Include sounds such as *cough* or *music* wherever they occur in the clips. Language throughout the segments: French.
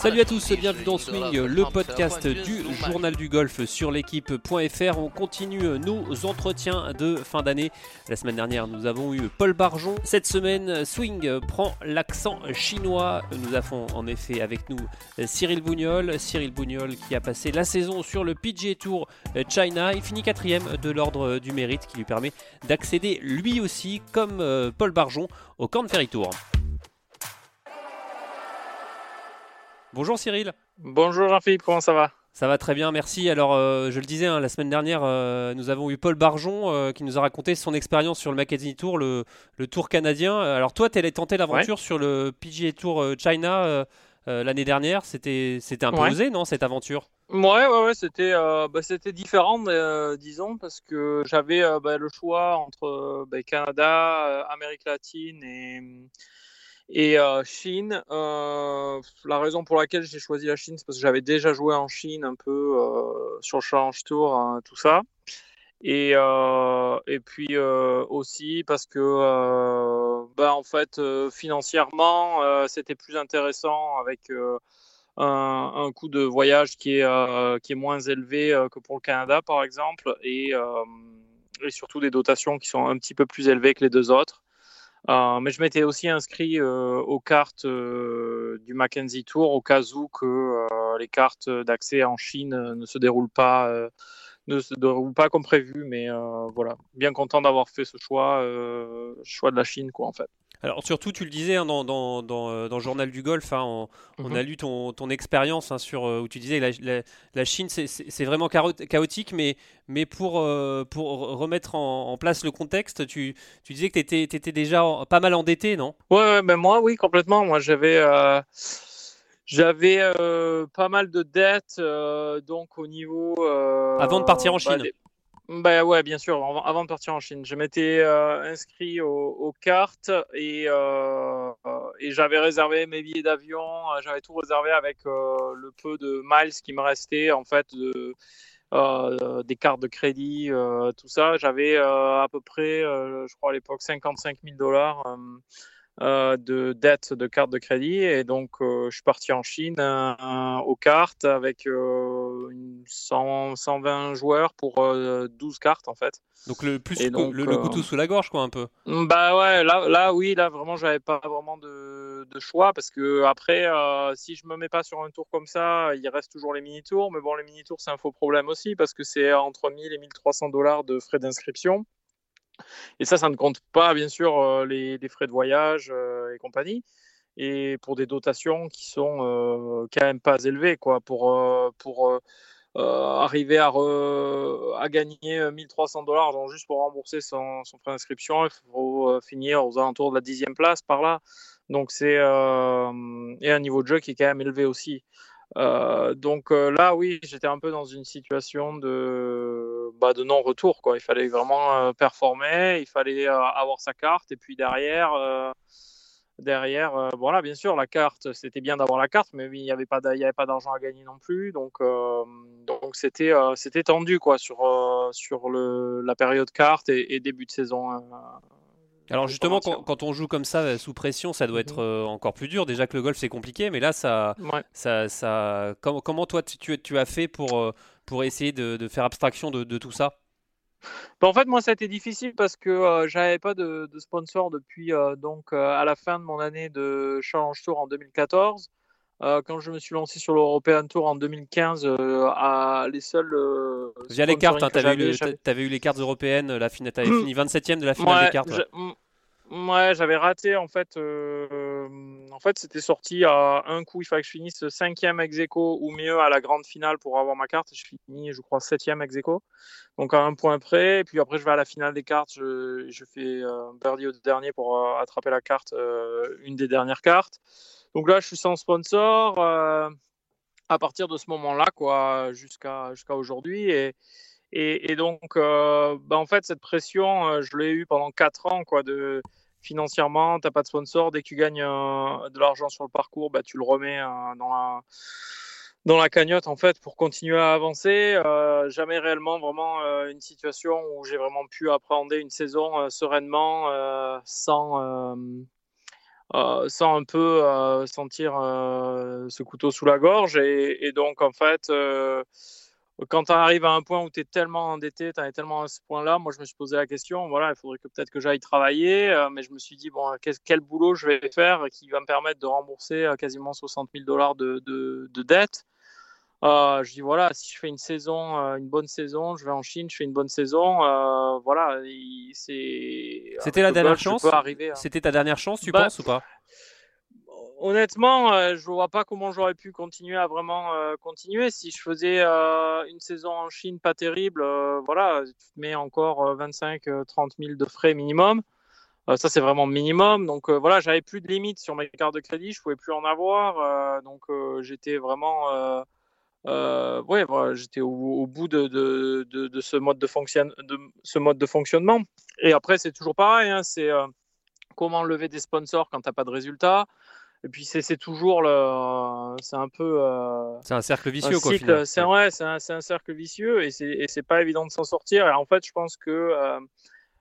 Salut à tous, bienvenue dans Swing, le podcast du journal du golf sur l'équipe.fr. On continue nos entretiens de fin d'année. La semaine dernière, nous avons eu Paul Barjon. Cette semaine, Swing prend l'accent chinois. Nous avons en effet avec nous Cyril Bougnol. Cyril Bougnol qui a passé la saison sur le PGA Tour China. Il finit quatrième de l'ordre du mérite qui lui permet d'accéder lui aussi, comme euh, Paul Barjon, au Corn Ferry Tour. Bonjour Cyril. Bonjour Jean-Philippe, comment ça va? Ça va très bien, merci. Alors, euh, je le disais, hein, la semaine dernière, euh, nous avons eu Paul Barjon qui nous a raconté son expérience sur le Mackenzie Tour, le, Tour canadien. Alors, toi, tu allais tenter l'aventure sur le PGA Tour China l'année dernière. C'était un peu osé, non, cette aventure? Ouais, ouais, c'était euh, bah, c'était différent, euh, disons, parce que j'avais euh, bah, le choix entre bah, Canada, Amérique latine et, et Chine. la raison pour laquelle j'ai choisi la Chine, c'est parce que j'avais déjà joué en Chine un peu sur le Challenge Tour, hein, tout ça. Et, et puis aussi parce que, en fait, financièrement, c'était plus intéressant avec un, coût de voyage qui est, euh, qui est moins élevé euh, que pour le Canada, par exemple, et, euh, et, surtout des dotations qui sont un petit peu plus élevées que les deux autres. mais je m'étais aussi inscrit aux cartes du Mackenzie Tour au cas où que les cartes d'accès en Chine ne se déroulent pas ne se déroulent pas comme prévu, mais voilà, bien content d'avoir fait ce choix, choix de la Chine, quoi, en fait. Alors surtout, tu le disais hein, dans, dans, dans, euh, dans, journal du golf, hein, on, on, a mhm. lu ton, ton expérience hein, sur euh, où tu disais la, la, la Chine, c'est vraiment chaotique, mais, mais pour, euh, pour remettre en, place le contexte, tu, tu disais que tu étais, étais, déjà pas mal endetté, non? Ouais, ben moi, oui, complètement. Moi, j'avais j'avais pas mal de dettes, donc au niveau. Avant de partir en bah, Chine. Bah ouais, bien sûr, avant de partir en Chine. Je m'étais euh, inscrit aux, cartes et, euh, et j'avais réservé mes billets d'avion, euh, j'avais tout réservé avec le peu de miles qui me restait en fait, de, des cartes de crédit, tout ça. J'avais à peu près, je crois à l'époque, 55 000 dollars euh, de dettes de cartes de crédit. Et donc, euh, je suis parti en Chine euh, aux cartes avec 120 joueurs pour 12 cartes, en fait. Donc, le, plus le, couteau sous la gorge, quoi, un peu. Bah ouais, là, là oui, là, vraiment, j'avais pas vraiment de, de, choix parce que après, si je me mets pas sur un tour comme ça, il reste toujours les mini-tours. Mais bon, les mini-tours, c'est un faux problème aussi parce que c'est entre 1000 et 1300 dollars de frais d'inscription. Et ça, ça ne compte pas, bien sûr, euh, les, frais de voyage euh, et compagnie. Et pour des dotations qui sont euh, quand même pas élevées, quoi, pour, pour arriver à, à gagner 1300 dollars, juste pour rembourser son, frais d'inscription, il faut finir aux alentours de la dixième place par là. Donc c'est et un niveau de jeu qui est quand même élevé aussi. Euh, donc euh, là, oui, j'étais un peu dans une situation de, bah, de non-retour. Quoi. Il fallait vraiment euh, performer, il fallait avoir sa carte. Et puis derrière, derrière voilà, bien sûr, la carte, c'était bien d'avoir la carte, mais il n'y avait pas d'argent à gagner non plus. Donc donc c'était c'était tendu quoi, sur, sur le, la période carte et, début de saison hein. Alors justement, quand, on joue comme ça euh, sous pression, ça doit être mhm. euh, encore plus dur. Déjà que le golf c'est compliqué, mais là, ça, ça, ça, comment, toi tu, tu, as fait pour, euh, pour essayer de, faire abstraction de, tout ça? Bah, en fait, moi, ça a été difficile parce que j'avais pas de, sponsor depuis donc à la fin de mon année de Challenge Tour en 2014. Euh, quand je me suis lancé sur l'European Tour en 2015, euh, à les seuls. Euh, Via les cartes, hein, tu avais, eu les cartes européennes, la fin, avais *clears throat* fini 27ème de la finale des cartes. Ouais, j'avais raté en fait. en fait, c'était sorti à un coup. Il fallait que je finisse cinquième ex ou mieux à la grande finale pour avoir ma carte. Je finis, je crois, septième ex. Donc à un point près. Et puis après, je vais à la finale des cartes. Je, je fais un birdie au dernier pour attraper la carte, une des dernières cartes. Donc là, je suis sans sponsor euh, à partir de ce moment-là, quoi, jusqu'à jusqu'à aujourd'hui. Et, et, donc, euh, bah, en fait, cette pression, euh, je l'ai eue pendant quatre ans, quoi, de financièrement, tu n'as pas de sponsor. Dès que tu gagnes de l'argent sur le parcours, bah, tu le remets dans la dans la cagnotte en fait pour continuer à avancer. Euh, jamais réellement vraiment euh, une situation où j'ai vraiment pu appréhender une saison euh, sereinement sans sans un peu sentir ce couteau sous la gorge et donc en fait quand tu arrives à un point où tu es tellement endetté, tu es tellement à ce point-là, moi je me suis posé la question, voilà, il faudrait que peut-être que j'aille travailler, euh, mais je me suis dit, bon, quel, boulot je vais faire qui va me permettre de rembourser euh, quasiment 60 000 dollars de, de, dette. Euh, je dis, voilà, si je fais une saison, une bonne saison, je vais en Chine, je fais une bonne saison, voilà, c'est... C'était la dernière chance? C'était ta dernière chance, tu bah, penses ou pas? Honnêtement, euh, je vois pas comment j'aurais pu continuer à vraiment euh, continuer. Si je faisais euh, une saison en Chine pas terrible, voilà, tu te mets encore 25-30 000 de frais minimum. ça, c'est vraiment minimum. Donc voilà, j'avais plus de limite sur mes cartes de crédit, je pouvais plus en avoir. donc j'étais vraiment, ouais, j'étais au, bout de, ce mode de, de ce mode de fonctionnement. Et après, c'est toujours pareil. Hein, c'est comment lever des sponsors quand tu n'as pas de résultats. Et puis c'est toujours le, c'est un peu. Euh, c'est un cercle vicieux quoi. C'est ouais, c'est un, un, cercle vicieux et c'est pas évident de s'en sortir. Et en fait, je pense que euh,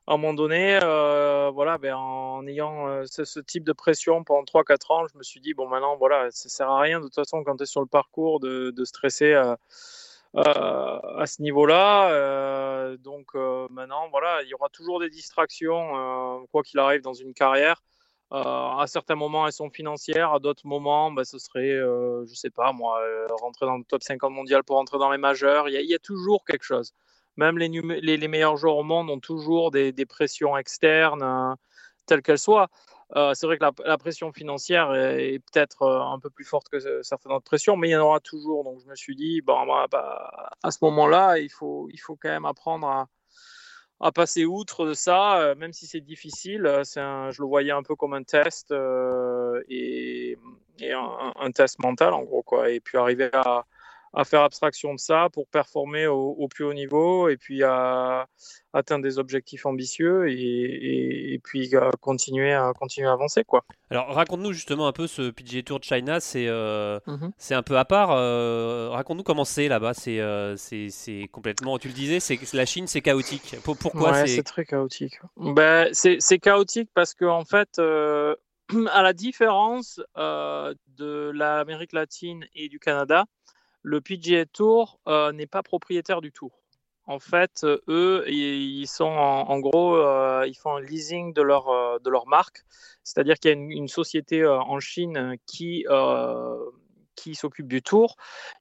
à un moment donné, euh, voilà, ben, en ayant ce, type de pression pendant 3-4 ans, je me suis dit bon maintenant voilà, ça sert à rien de toute façon quand tu es sur le parcours de, de stresser. à ce niveau-là, donc maintenant, voilà, il y aura toujours des distractions, quoi qu'il arrive dans une carrière. Euh, à certains moments, elles sont financières. À d'autres moments, bah, ce serait, euh, je sais pas, moi, euh, rentrer dans le top 50 mondial pour rentrer dans les majeurs. Il y, a toujours quelque chose. Même les, meilleurs joueurs au monde ont toujours des, pressions externes, telles qu'elles soient. c'est vrai que la, pression financière est, peut-être un peu plus forte que certaines autres pressions, mais il y en aura toujours. Donc je me suis dit, bon, bah, bah, à ce moment-là, il faut, il faut quand même apprendre à, à passer outre de ça, euh, même si c'est difficile. Euh, c'est je le voyais un peu comme un test euh, et, un, test mental en gros quoi. Et puis arriver à, à faire abstraction de ça pour performer au, plus haut niveau et puis à atteindre des objectifs ambitieux et, puis à continuer à continuer à avancer quoi. Alors raconte-nous justement un peu ce PGA Tour de China, c'est euh, mhm. c'est un peu à part. Euh, raconte-nous comment c'est là-bas. Euh, c'est c'est complètement. Tu le disais, c'est la Chine, c'est chaotique. Pourquoi c'est très chaotique. Ben, c'est chaotique parce que en fait. *clears throat* à la différence de l'Amérique latine et du Canada, le PGA Tour euh, n'est pas propriétaire du tour. En fait, euh, eux, ils sont en, gros, euh, ils font un leasing de leur, de leur marque. C'est-à-dire qu'il y a une, société en Chine qui, qui s'occupe du tour,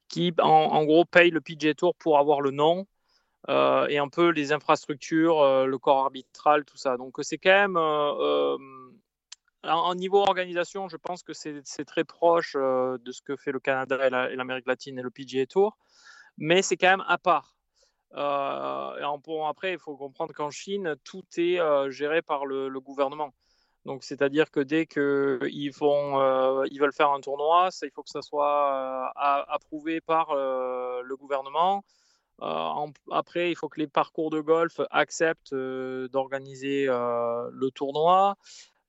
qui en, gros paye le PGA Tour pour avoir le nom, et un peu les infrastructures, le corps arbitral, tout ça. Donc c'est quand même en niveau organisation, je pense que c'est très proche euh, de ce que fait le Canada et l'Amérique latine et le PGA Tour, mais c'est quand même à part. Euh, et après, il faut comprendre qu'en Chine, tout est euh, géré par le, gouvernement. Donc, c'est-à-dire que dès qu'ils ils veulent faire un tournoi, il faut que ça soit approuvé par le gouvernement. après, il faut que les parcours de golf acceptent d'organiser le tournoi.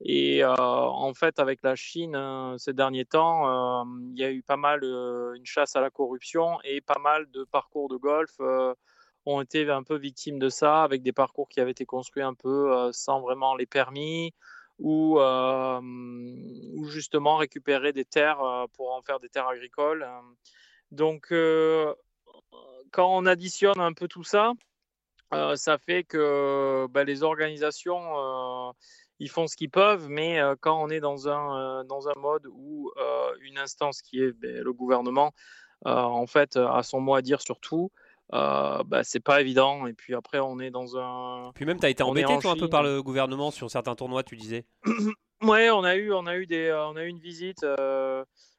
Et euh, en fait, avec la Chine, hein, ces derniers temps, euh, il y a eu pas mal euh, une chasse à la corruption et pas mal de parcours de golf ont été un peu victimes de ça, avec des parcours qui avaient été construits un peu sans vraiment les permis ou, ou justement récupérer des terres pour en faire des terres agricoles. Donc, quand on additionne un peu tout ça, ça fait que bah, les organisations ils font ce qu'ils peuvent, mais euh, quand on est dans un, euh, dans un mode où euh, une instance qui est ben, le gouvernement, en fait, a son mot à dire sur tout, bah, c'est pas évident. Et puis après, on est dans un. Puis même, tu as été embêté, toi, un peu par le gouvernement sur certains tournois, tu disais? *clears throat* Ouais, on a eu, on a eu, des, on a eu une visite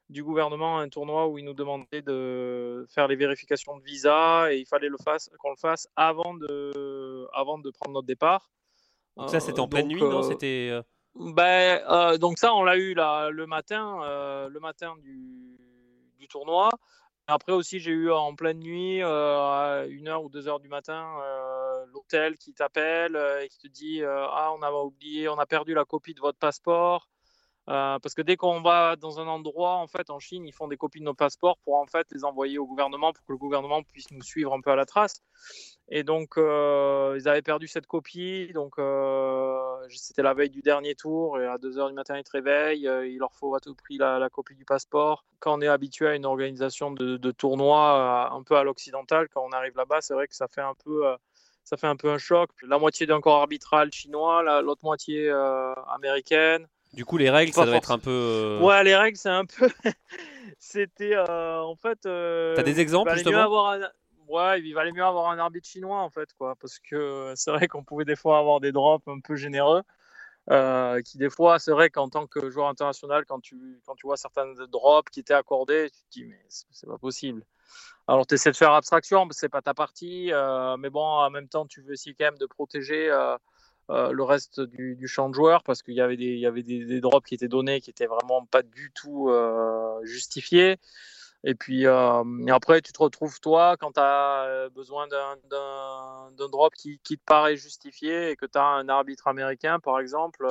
du gouvernement à un tournoi où ils nous demandaient de faire les vérifications de visa et il fallait qu'on le fasse avant de, avant de prendre notre départ. Donc ça, c'était en pleine nuit, non? euh, C'était. Euh, ben, euh, donc ça, on l'a eu là, le matin, le matin du, du, tournoi. Après aussi, j'ai eu en pleine nuit, à 1h ou 2h du matin, l'hôtel qui t'appelle et qui te dit Ah, on a oublié, on a perdu la copie de votre passeport. Euh, parce que dès qu'on va dans un endroit, en fait, en Chine, ils font des copies de nos passeports pour en fait les envoyer au gouvernement pour que le gouvernement puisse nous suivre un peu à la trace. Et donc, euh, ils avaient perdu cette copie. Donc, euh, c'était la veille du dernier tour. Et à 2h du matin, ils te réveillent. il leur faut à tout prix la, copie du passeport. Quand on est habitué à une organisation de, de tournoi un peu à l'occidental, quand on arrive là-bas, c'est vrai que ça fait un peu ça fait un peu un choc. La moitié d'un corps arbitral chinois, l'autre moitié américaine. Du coup, les règles, ça doit être un peu. Euh, ouais, les règles, c'est un peu. *laughs* C'était euh, en fait. Euh, T'as des exemples justement? avoir Ouais, il valait mieux avoir un arbitre chinois en fait, quoi, parce que c'est vrai qu'on pouvait des fois avoir des drops un peu généreux. qui des fois, c'est vrai qu'en tant que joueur international, quand tu, quand tu vois certains drops qui étaient accordés, tu te dis mais c'est pas possible. Alors tu essaies de faire abstraction, c'est pas ta partie, mais bon, en même temps, tu veux essayer quand même de protéger euh, le reste du, champ de joueurs parce qu'il y avait, des, il y avait des, drops qui étaient donnés qui étaient vraiment pas du tout euh, justifiés. Et puis euh, après, tu te retrouves toi quand tu as besoin d'un drop qui, te paraît justifié et que tu as un arbitre américain, par exemple.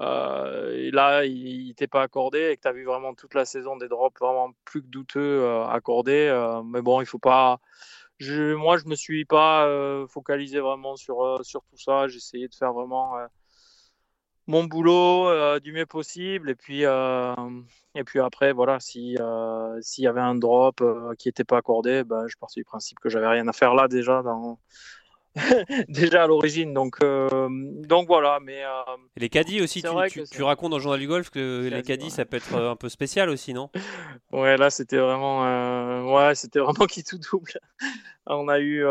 et là, il, ne t'est pas accordé et que tu as vu vraiment toute la saison des drops vraiment plus que douteux accordés. mais bon, il faut pas moi, je me suis pas euh, focalisé vraiment sur, euh, sur tout ça. J'ai essayé de faire vraiment euh, mon boulot du mieux possible. Et puis, et puis après, voilà, si, s'il y avait un drop qui n'était pas accordé, ben, je partais du principe que j'avais rien à faire là déjà dans, *laughs* déjà à l'origine. Donc, euh, donc voilà. Mais euh, les caddies aussi, tu, tu, racontes dans le journal du golf que les caddies, ça peut être un peu spécial aussi, non? *laughs* Ouais, là c'était vraiment, euh, ouais, c'était vraiment *laughs* qui tout double. On a eu,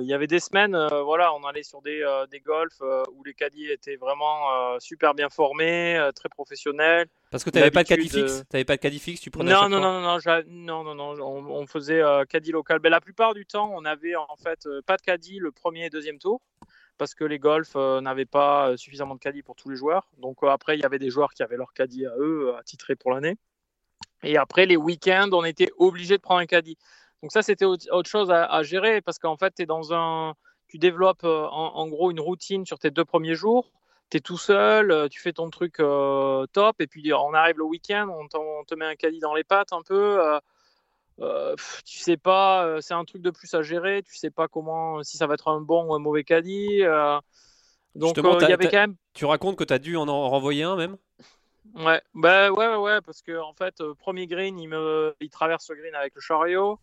il y avait des semaines, voilà, on allait sur des, des golfs où les caddies étaient vraiment super bien formés, très professionnels. Parce que tu n'avais pas de caddie fixe Tu pas de caddie fixe Tu prenais non, non, non, non, non, non, non, on, on faisait euh, caddie local. Mais la plupart du temps, on avait en fait euh, pas de caddie le premier et deuxième tour parce que les golfs euh, n'avaient pas suffisamment de caddie pour tous les joueurs. Donc après, il y avait des joueurs qui avaient leur caddie à eux, attitré pour l'année. Et après, les week-ends, on était obligé de prendre un caddie. Donc ça, c'était autre chose à, gérer parce qu'en fait, es dans un... tu développes en, gros une routine sur tes deux premiers jours tu es tout seul, euh, tu fais ton truc euh, top, et puis on arrive le week-end, on, te met un caddie dans les pattes un peu. Euh, tu sais pas, c'est un truc de plus à gérer, tu sais pas comment, si ça va être un bon ou un mauvais caddie. donc il y avait quand même. Tu racontes que tu as dû en, renvoyer un même? Ouais, bah ouais, ouais, parce que en fait, premier green, il, me, il traverse le green avec le chariot.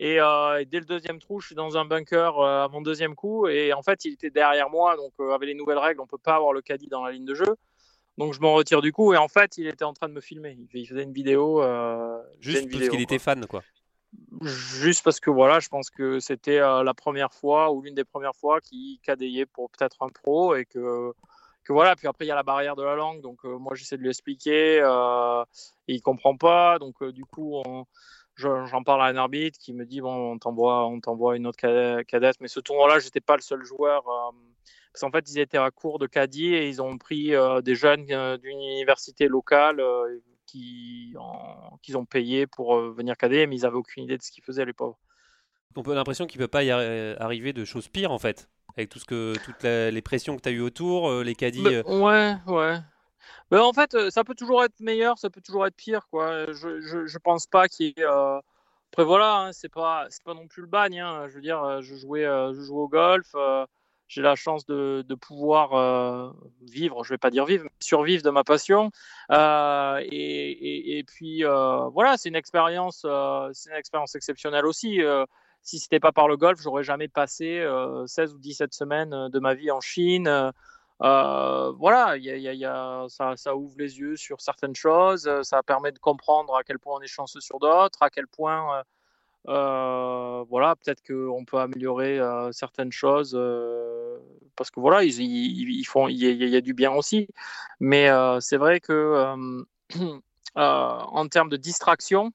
Euh, et, dès le deuxième trou, je suis dans un bunker euh, à mon deuxième coup. Et en fait, il était derrière moi. Donc, euh, avec les nouvelles règles, on peut pas avoir le caddie dans la ligne de jeu. Donc, je m'en retire du coup. Et en fait, il était en train de me filmer. Il faisait une vidéo. Juste parce qu'il était fan, quoi. Juste parce que voilà, je pense que c'était la première fois ou l'une des premières fois qu'il cadayait pour peut-être un pro et que voilà, puis après il y a la barrière de la langue, donc moi j'essaie de lui expliquer, euh, et il comprend pas, donc du coup j'en parle à un arbitre qui me dit bon, on t'envoie, on t'envoie une autre cadette. Mais ce tournoi-là, j'étais pas le seul joueur. Euh, parce qu'en fait, ils étaient à court de caddie et ils ont pris euh, des jeunes euh, d'une université locale qui, qu'ils ont payé pour venir cadet, mais ils avaient aucune idée de ce qu'ils faisaient, les pauvres. On a l'impression qu'il peut pas y arriver de choses pires, en fait, avec tout ce que, toutes les pressions que tu as eues autour, les caddies. ouais, ouais. Ben, en fait, euh, ça peut toujours être meilleur, ça peut toujours être pire. Quoi. Je, je, je pense pas qu'il y ait. Euh, après, voilà, hein, c'est pas, c'est pas non plus le bagne. Hein. Je veux dire, euh, je jouais, je joue au golf. j'ai la chance de, de pouvoir vivre, je vais pas dire vivre, mais survivre de ma passion. Et, et, et, puis, voilà, c'est une expérience, c'est une expérience exceptionnelle aussi si c'était pas par le golf, j'aurais jamais passé 16 ou 17 semaines de ma vie en Chine. Euh, voilà, ça, ouvre les yeux sur certaines choses, euh, ça permet de comprendre à quel point on est chanceux sur d'autres, à quel point, euh, euh voilà, peut-être qu'on peut améliorer euh, certaines choses, parce que voilà, ils, font, il y, a du bien aussi, mais c'est vrai que *clears throat* en termes de distraction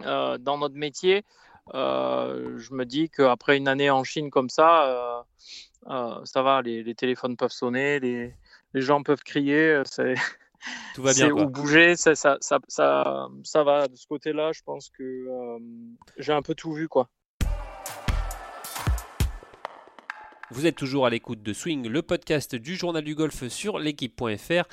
dans notre métier, je me dis qu'après une année en Chine comme ça, ah, ça va, les, téléphones peuvent sonner, les, gens peuvent crier, euh, c'est *laughs* tout va bien. Ou bouger, ça, ça, ça, ça, va. De ce côté-là, je pense que euh, j'ai un peu tout vu, quoi. Vous êtes toujours à l'écoute de Swing, le podcast du journal du golf sur l'équipe.fr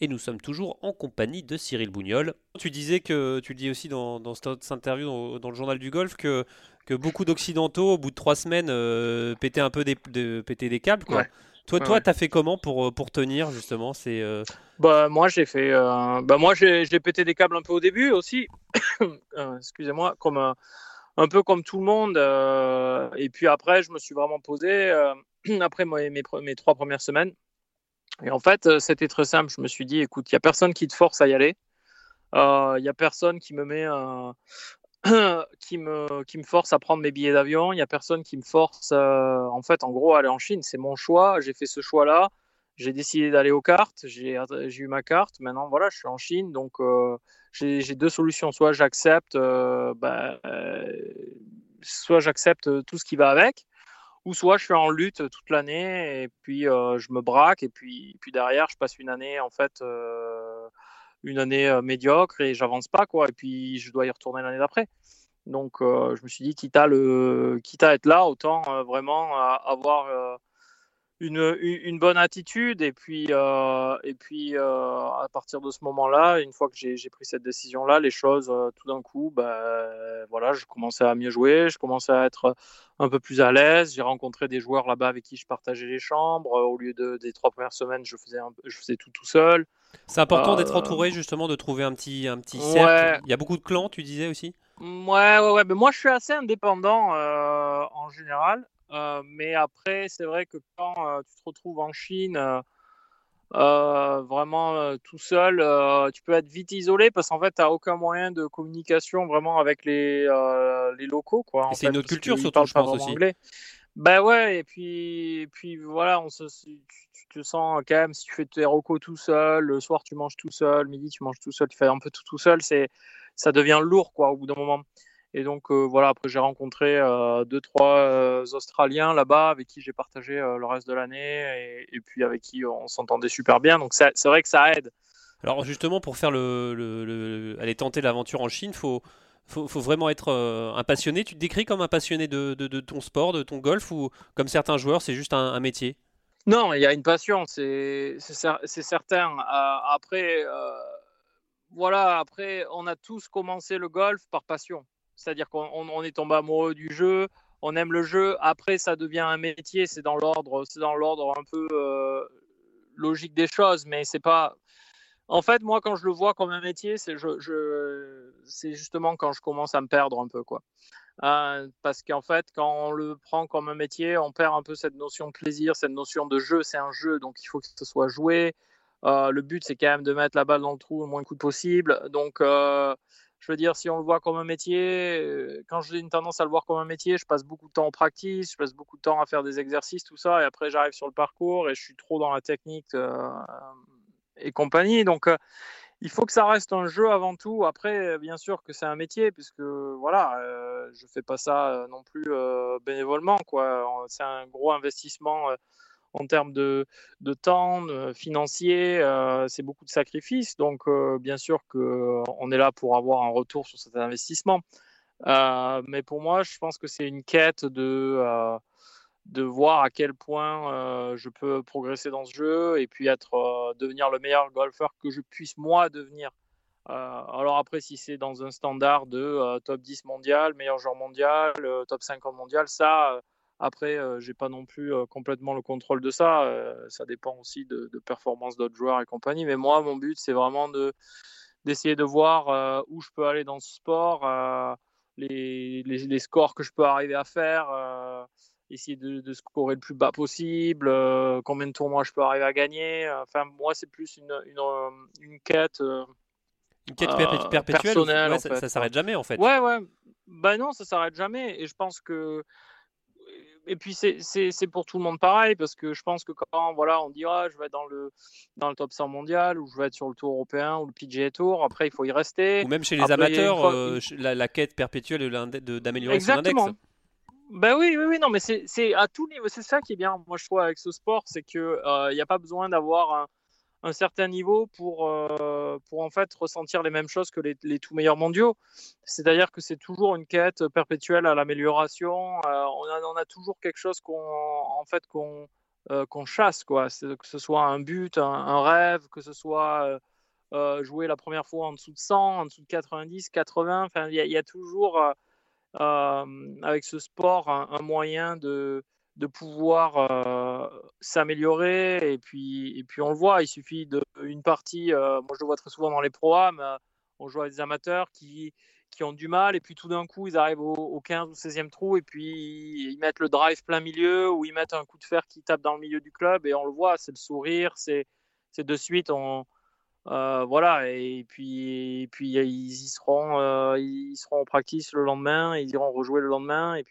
et nous sommes toujours en compagnie de Cyril Bougnol. Tu disais que, tu le dis aussi dans, cette interview dans, le journal du golf, que, que beaucoup d'Occidentaux, au bout de trois semaines, euh, pétaient un peu des, de, pétaient des câbles. Quoi. Toi, toi, t'as fait comment pour, euh, pour tenir justement C'est euh, bah moi j'ai fait, bah moi j'ai pété des câbles un peu au début aussi. *coughs* Excusez-moi, comme un peu comme tout le monde. Euh, et puis après, je me suis vraiment posé, euh, *coughs* après mes, mes, trois premières semaines. Et en fait, euh, c'était très simple. Je me suis dit, écoute, il n'y a personne qui te force à y aller. Il n'y a personne qui me met *clears throat* qui me, force à prendre mes billets d'avion. Il n'y a personne qui me force, en fait, en gros, à aller en Chine. C'est mon choix. J'ai fait ce choix-là. J'ai décidé d'aller aux cartes. J'ai eu ma carte. Maintenant, voilà, je suis en Chine. Donc, j'ai deux solutions. Soit j'accepte, euh, bah, euh, soit j'accepte tout ce qui va avec, ou soit je suis en lutte toute l'année et puis euh, je me braque et puis, puis derrière je passe une année en fait une année médiocre et j'avance pas quoi et puis je dois y retourner l'année d'après. Donc je me suis dit quitte à le quitte à être là autant vraiment avoir une, une, bonne attitude. Et puis, euh, et puis euh, à partir de ce moment-là, une fois que j'ai pris cette décision-là, les choses, euh, tout d'un coup, bah, voilà, je commençais à mieux jouer, je commençais à être un peu plus à l'aise. J'ai rencontré des joueurs là-bas avec qui je partageais les chambres. au lieu de, des trois premières semaines, je faisais, je faisais tout tout seul. C'est important d'être entouré, justement, de trouver un petit, un petit cercle. Il y a beaucoup de clans, tu disais aussi? Ouais, ouais, ouais. Mais moi, je suis assez indépendant en général. Euh, mais après, c'est vrai que quand euh, tu te retrouves en Chine, euh, vraiment tout seul, tu peux être vite isolé parce qu'en fait, tu n'as aucun moyen de communication vraiment avec les, les locaux. C'est une autre culture, surtout, je pense aussi. Anglais. Ben ouais, et puis, et puis voilà, on se, tu, te sens quand même, si tu fais tes recos tout seul, le soir tu manges tout seul, midi tu manges tout seul, tu fais un peu tout tout seul, c'est, ça devient lourd quoi au bout d'un moment. Et donc euh, voilà, après j'ai rencontré euh, deux, trois euh, Australiens là-bas avec qui j'ai partagé le reste de l'année et, puis avec qui on s'entendait super bien. Donc c'est vrai que ça aide. Alors justement, pour faire le, aller tenter l'aventure en Chine, faut faut, faut vraiment être un passionné. Tu te décris comme un passionné de, de, ton sport, de ton golf, ou comme certains joueurs, c'est juste un, métier? Non, il y a une passion, c'est certain. après, voilà, après, on a tous commencé le golf par passion. C'est-à-dire qu'on est tombé amoureux du jeu, on aime le jeu. Après, ça devient un métier. C'est dans l'ordre, c'est dans l'ordre un peu euh, logique des choses, mais c'est pas. En fait, moi, quand je le vois comme un métier, c'est justement quand je commence à me perdre un peu, quoi. Euh, parce qu'en fait, quand on le prend comme un métier, on perd un peu cette notion de plaisir, cette notion de jeu. C'est un jeu, donc il faut que ce soit joué. Euh, le but, c'est quand même de mettre la balle dans le trou le moins de possible. Donc, je veux dire, si on le voit comme un métier, euh, quand j'ai une tendance à le voir comme un métier, je passe beaucoup de temps en practice, je passe beaucoup de temps à faire des exercices, tout ça, et après j'arrive sur le parcours et je suis trop dans la technique euh, et compagnie. Donc, euh, il faut que ça reste un jeu avant tout. Après, bien sûr que c'est un métier, puisque voilà, je fais pas ça non plus bénévolement, quoi. C'est un gros investissement en termes de, temps financier, euh, c'est beaucoup de sacrifices. Donc, euh, bien sûr qu'on est là pour avoir un retour sur cet investissement. Euh, mais pour moi, je pense que c'est une quête de, de voir à quel point je peux progresser dans ce jeu et puis être, devenir le meilleur golfeur que je puisse moi devenir. alors après, si c'est dans un standard de top 10 mondial, meilleur joueur mondial, top 50 mondial, ça, après, je j'ai pas non plus complètement le contrôle de ça. ça dépend aussi de, de performance d'autres joueurs et compagnie. Mais moi, mon but, c'est vraiment de d'essayer de voir où je peux aller dans ce sport, les, les, scores que je peux arriver à faire, essayer de, de, scorer le plus bas possible, combien de tournois je peux arriver à gagner. Enfin, moi, c'est plus une, une, une quête. une quête perpétuelle, ça, ça s'arrête jamais en fait. Ouais, ouais. Ben non, ça s'arrête jamais. Et je pense que et puis c'est pour tout le monde pareil parce que je pense que quand voilà on dira je vais être dans le dans le top 100 mondial ou je vais être sur le tour européen ou le PGA Tour après il faut y rester. Ou même chez les amateurs euh, la, quête perpétuelle d'améliorer son index. Ben oui, oui, oui, non, mais c'est à tout niveau. C'est ça qui est bien, moi, je trouve, avec ce sport, c'est qu'il n'y a pas besoin d'avoir un, un certain niveau pour, euh, pour en fait ressentir les mêmes choses que les, les tout meilleurs mondiaux. C'est-à-dire que c'est toujours une quête perpétuelle à l'amélioration. Euh, on, a, toujours quelque chose qu'on en fait qu'on qu'on chasse, quoi. Que ce soit un but, un, rêve, que ce soit jouer la première fois en dessous de 100, en dessous de 90, 80. Enfin, il y, a toujours avec ce sport un, moyen de, de pouvoir s'améliorer. Et puis, et puis, on le voit, il suffit d'une partie. moi, je le vois très souvent dans les programmes. on joue avec des amateurs qui, qui ont du mal, et puis tout d'un coup, ils arrivent au, 15 ou 16e trou, et puis ils mettent le drive plein milieu, ou ils mettent un coup de fer qui tape dans le milieu du club, et on le voit, c'est le sourire, c'est de suite, on, euh, voilà, et puis, puis ils, y seront, euh, ils seront en practice le lendemain, ils iront rejouer le lendemain, et.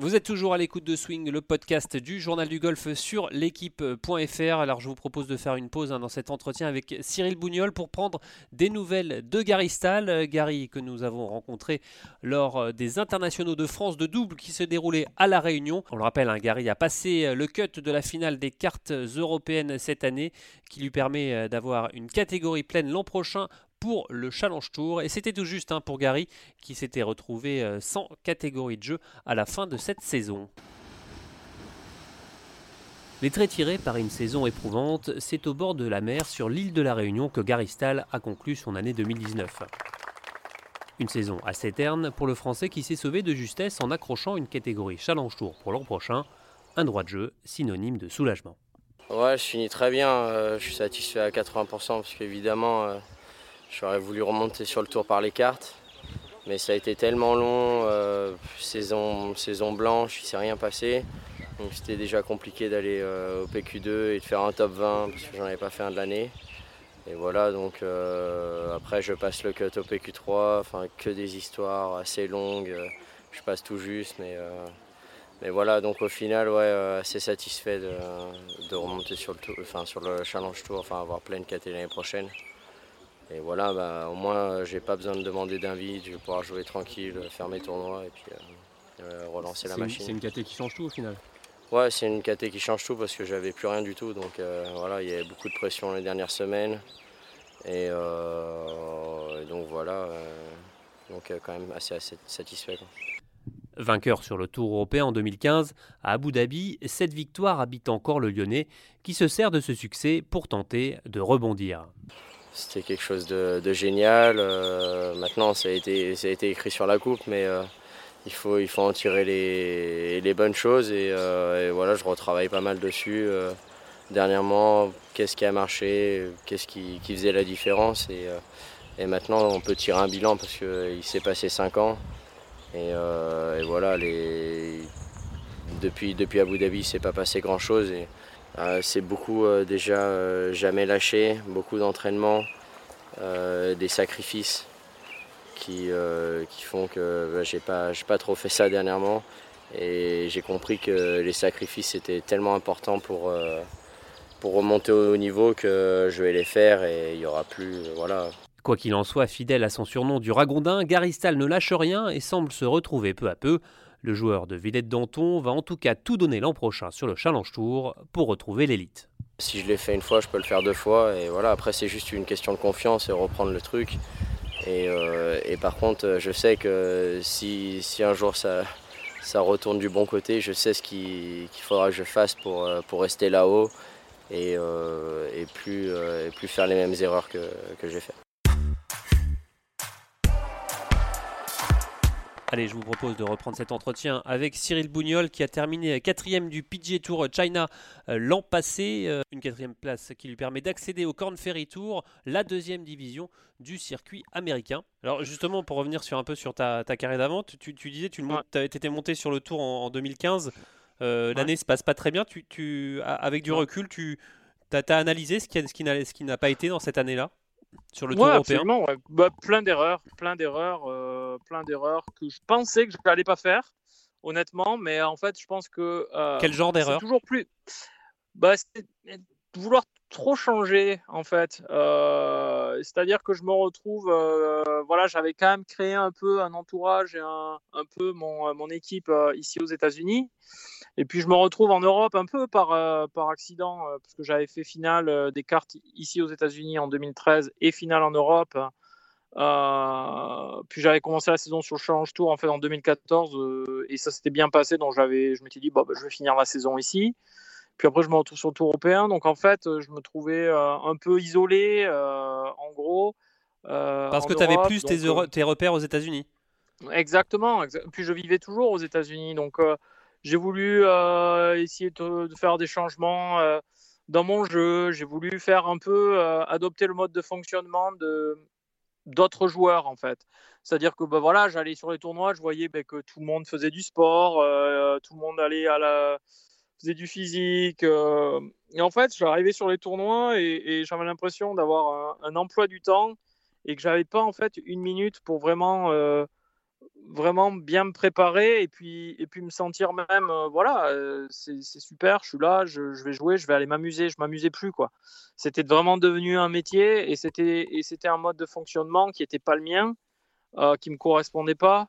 Vous êtes toujours à l'écoute de Swing, le podcast du journal du golf sur l'équipe.fr. Alors je vous propose de faire une pause hein, dans cet entretien avec Cyril Bougnol pour prendre des nouvelles de Gary Stahl. Euh, Gary que nous avons rencontré lors euh, des internationaux de France de double qui se déroulaient à La Réunion. On le rappelle, hein, Gary a passé euh, le cut de la finale des cartes européennes cette année qui lui permet d'avoir une catégorie pleine l'an prochain pour le Challenge Tour. Et c'était tout juste hein, pour Gary qui s'était retrouvé euh, sans catégorie de jeu à la fin de cette saison. Les traits tirés par une saison éprouvante, c'est au bord de la mer sur l'île de la Réunion que Gary Stahl a conclu son année 2019. Une saison assez terne pour le Français qui s'est sauvé de justesse en accrochant une catégorie Challenge Tour pour l'an prochain, un droit de jeu synonyme de soulagement. Ouais, je finis très bien, euh, je suis satisfait à 80% parce qu'évidemment, euh, J'aurais voulu remonter sur le tour par les cartes, mais ça a été tellement long, euh, saison, saison blanche, il ne s'est rien passé. Donc c'était déjà compliqué d'aller euh, au PQ2 et de faire un top 20 parce que j'en avais pas fait un de l'année. Et voilà, donc euh, après je passe le cut au PQ3, enfin que des histoires assez longues. je passe tout juste, mais, mais voilà, donc au final, ouais, assez satisfait de, remonter sur le, tour, enfin, sur le Challenge Tour, enfin avoir pleine KT l'année prochaine. Et voilà, bah, au moins, j'ai pas besoin de demander d'invite, je vais pouvoir jouer tranquille, faire mes tournois et puis euh, euh, relancer la machine. C'est une KT qui change tout au final Ouais, c'est une KT qui change tout parce que j'avais plus rien du tout. Donc euh, voilà, il y avait beaucoup de pression les dernières semaines. Et, donc voilà, donc quand même assez, satisfait. Vainqueur sur le Tour européen en 2015, à Abu Dhabi, cette victoire habite encore le Lyonnais qui se sert de ce succès pour tenter de rebondir. C'était quelque chose de, génial. Euh, maintenant, ça a, été, été écrit sur la coupe, mais euh, il, faut, il faut en tirer les, bonnes choses. Euh, et, voilà, je retravaille pas mal dessus. dernièrement, qu'est-ce qui a marché, qu'est-ce qui, faisait la différence. Et, maintenant, on peut tirer un bilan parce qu'il s'est passé 5 ans. Et, voilà, les, depuis, depuis Abu Dhabi, il ne s'est pas passé grand-chose. Euh, c'est beaucoup euh, déjà euh, jamais lâché, beaucoup d'entraînement, des sacrifices qui, font que bah, j'ai pas, pas trop fait ça dernièrement. Et j'ai compris que les sacrifices étaient tellement importants pour, pour remonter au niveau que je vais les faire et il n'y aura plus. voilà. Quoi qu'il en soit, fidèle à son surnom du Ragondin, Garistal ne lâche rien et semble se retrouver peu à peu. Le joueur de Villette Danton va en tout cas tout donner l'an prochain sur le Challenge Tour pour retrouver l'élite. Si je l'ai fait une fois, je peux le faire deux fois. Et voilà, après, c'est juste une question de confiance et reprendre le truc. Et, euh, par contre, je sais que si, un jour ça, retourne du bon côté, je sais ce qu'il faudra que je fasse pour, euh, rester là-haut et, euh, et plus faire les mêmes erreurs que, que j'ai faites. Allez, je vous propose de reprendre cet entretien avec Cyril Bougnol qui a terminé quatrième du PGA Tour China euh, l'an passé. Euh, une quatrième place qui lui permet d'accéder au Corn Ferry Tour, la deuxième division du circuit américain. Alors justement, pour revenir sur un peu sur ta, carrière d'avant, tu, disais tu étais monté sur le tour en, 2015. Euh, l'année ne se passe pas très bien. Tu, avec du recul, tu as, analysé ce qui, ce qui n'a pas été dans cette année-là? Sur le tour européen bah, plein d'erreurs, plein d'erreurs, euh, plein d'erreurs que je pensais que je n'allais pas faire, honnêtement, mais en fait, je pense que. Euh, Quel genre d'erreur Toujours plus. Bah, vouloir trop changer, en fait. Euh, c'est-à-dire que je me retrouve. voilà, j'avais quand même créé un peu un entourage et un, un peu mon, mon équipe ici aux États-Unis. Et puis je me retrouve en Europe un peu par, euh, par accident, euh, parce que j'avais fait finale euh, des cartes ici aux États-Unis en 2013 et finale en Europe. puis j'avais commencé la saison sur le Challenge Tour en fait en 2014 et ça s'était bien passé. Donc je m'étais dit, bah, je vais finir la saison ici. Puis après, je me retrouve sur le Tour européen. Donc en fait, je me trouvais un peu isolé, en gros. Parce que tu avais plus tes, tes, repères aux États-Unis. Exactement. Puis je vivais toujours aux États-Unis. Donc j'ai voulu essayer de, faire des changements dans mon jeu. J'ai voulu faire un peu adopter le mode de fonctionnement de d'autres joueurs en fait. C'est-à-dire que bah, voilà, j'allais sur les tournois, je voyais bah, que tout le monde faisait du sport, tout le monde allait à la faisait du physique. et en fait, j'arrivais sur les tournois et, j'avais l'impression d'avoir un, emploi du temps et que j'avais pas en fait une minute pour vraiment vraiment bien me préparer et puis, et puis me sentir même, euh, voilà, euh, c'est super, je suis là, je, vais jouer, je vais aller m'amuser, je m'amusais plus, quoi. C'était vraiment devenu un métier et c'était un mode de fonctionnement qui n'était pas le mien, euh, qui me correspondait pas.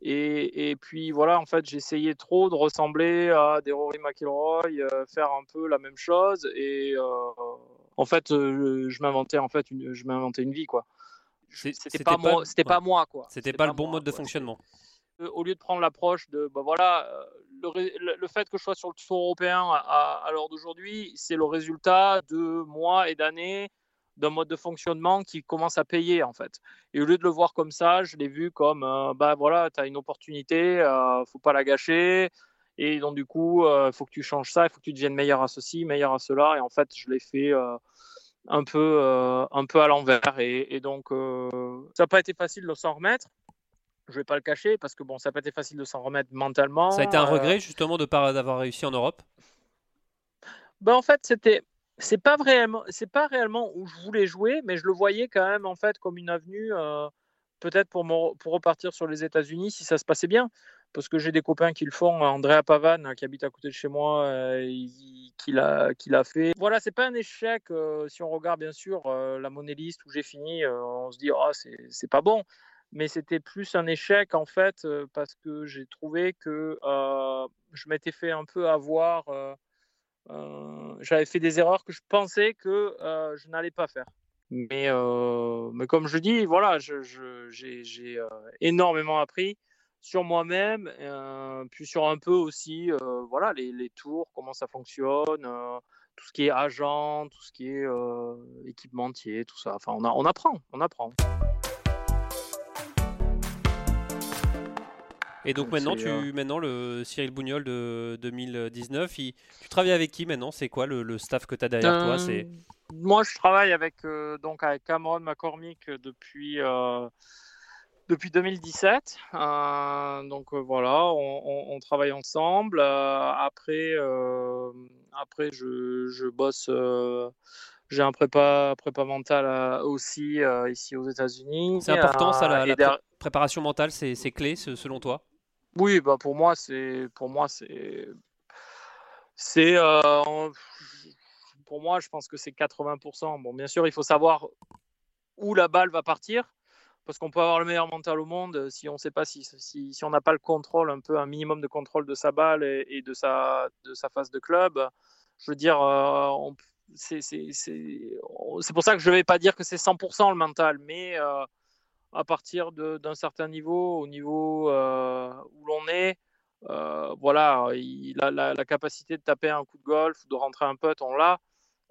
Et, et puis voilà, en fait, j'essayais trop de ressembler à des Rory McIlroy, faire un peu la même chose. Et en fait, je m'inventais en fait une, je m'inventais une vie, quoi. C'était pas, moi, c'était pas moi quoi. C'était pas, le bon mode de fonctionnement. Euh, au lieu de prendre l'approche de, bah voilà, euh, le, le, fait que je sois sur le tour européen à, à l'heure d'aujourd'hui, c'est le résultat de mois et d'années d'un mode de fonctionnement qui commence à payer en fait. Et au lieu de le voir comme ça, je l'ai vu comme, euh, bah voilà, tu as une opportunité, euh, faut pas la gâcher. Et donc du coup, il faut que tu changes ça, il faut que tu deviennes meilleur à ceci, meilleur à cela. Et en fait, je l'ai fait un peu, euh, un peu à l'envers. Et, donc, euh, ça n'a pas été facile de s'en remettre. Je vais pas le cacher parce que bon, ça n'a pas été facile de s'en remettre mentalement. Ça a été un regret euh, justement de pas d'avoir réussi en Europe? Ben en fait, c'était c'est pas vraiment c'est pas réellement où je voulais jouer, mais je le voyais quand même en fait comme une avenue peut-être pour, repartir sur les États-Unis si ça se passait bien parce que j'ai des copains qui le font. Andrea Pavan, qui habite à côté de chez moi, euh, qui l'a fait. Voilà, c'est pas un échec. Euh, si on regarde bien sûr euh, la monnaie liste où j'ai fini, on se dit, oh, c'est pas bon. Mais c'était plus un échec en fait, parce que j'ai trouvé que je m'étais fait un peu avoir. J'avais fait des erreurs que je pensais que je n'allais pas faire. Mais, mais comme je dis, voilà, j'ai énormément appris sur moi-même, euh, puis sur un peu aussi euh, voilà, les, les, tours, comment ça fonctionne, euh, tout ce qui est agent, tout ce qui est équipementier, tout ça. Enfin, on, a, on apprend, on apprend. Et donc maintenant, tu, maintenant le Cyril Bougnol de 2019, tu travailles avec qui maintenant? C'est quoi le, le, staff que tu as derrière toi? C'est Moi, je travaille avec, donc avec Cameron McCormick depuis depuis 2017. Euh, donc euh, voilà, on, travaille ensemble. Euh, après, après je, je bosse. j'ai un prépa, prépa mental aussi ici aux États-Unis. C'est important ça, la, préparation mentale, c'est clé selon toi? Oui, bah pour moi c'est pour moi c'est c'est pour moi je pense que c'est 80%. Bon, bien sûr, il faut savoir où la balle va partir parce qu'on peut avoir le meilleur mental au monde euh, si on ne sait pas si, si, si on n'a pas le contrôle, un peu un minimum de contrôle de sa balle et, de, sa, de sa phase de club. Je veux dire, euh, c'est pour ça que je ne vais pas dire que c'est 100% le mental, mais euh, à partir d'un certain niveau, au niveau où l'on est, voilà, il a la, la, capacité de taper un coup de golf, de rentrer un putt, on l'a.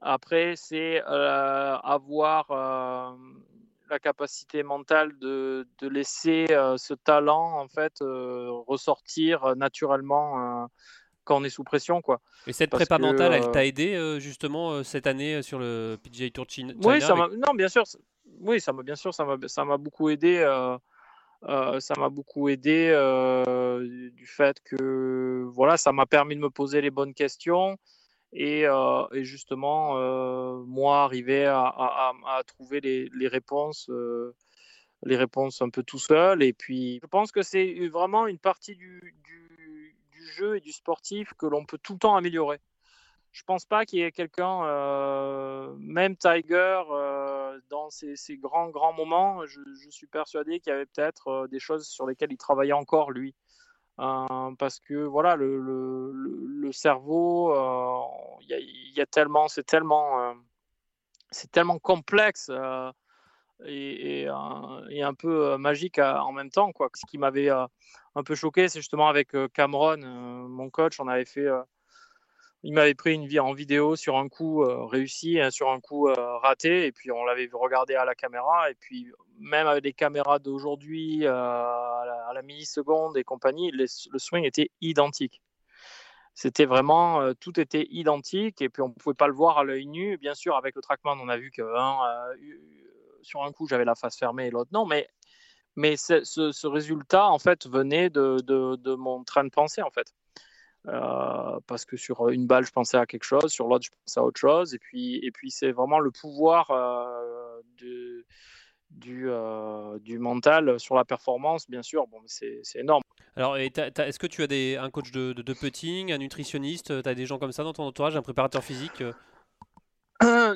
Après, c'est avoir la capacité mentale de, de laisser euh, ce talent en fait euh, ressortir euh, naturellement quand on est sous pression quoi. Et cette prépa mentale, elle t'a aidé justement cette année sur le PGA Tour China Oui, ça non bien sûr, oui ça m'a bien sûr ça m'a beaucoup aidé. ça m'a beaucoup aidé du fait que voilà ça m'a permis de me poser les bonnes questions euh, et, justement, euh, moi, arriver à, trouver les, réponses, euh, les réponses un peu tout seul. Et puis, je pense que c'est vraiment une partie du, jeu et du sportif que l'on peut tout le temps améliorer. Je pense pas qu'il y ait quelqu'un, même Tiger, dans ses, grands, grands moments, je, suis persuadé qu'il y avait peut-être des choses sur lesquelles il travaillait encore, lui. Euh, parce que voilà, le, cerveau, il euh, y, tellement, c'est tellement, euh, c'est tellement complexe et, un peu magique en même temps. Quoi. Ce qui m'avait un peu choqué, c'est justement avec Cameron, mon coach, on avait fait il m'avait pris une vie en vidéo sur un coup réussi, hein, sur un coup raté, et puis on l'avait regardé à la caméra, et puis même avec les caméras d'aujourd'hui à, la, milliseconde et compagnie, le swing était identique. C'était vraiment, tout était identique, et puis on ne pouvait pas le voir à l'œil nu. Bien sûr, avec le trackman, on a vu que sur un coup, j'avais la face fermée et l'autre non, mais, mais ce, résultat, en fait, venait de, de mon train de pensée, en fait. Euh, parce que sur une balle, je pensais à quelque chose, sur l'autre, je pensais à autre chose. Et puis, et puis c'est vraiment le pouvoir euh, du, euh, du mental sur la performance, bien sûr. Bon, c'est énorme. Alors, est-ce que tu as des, un coach de, de, putting, un nutritionniste? Tu as des gens comme ça dans ton entourage, un préparateur physique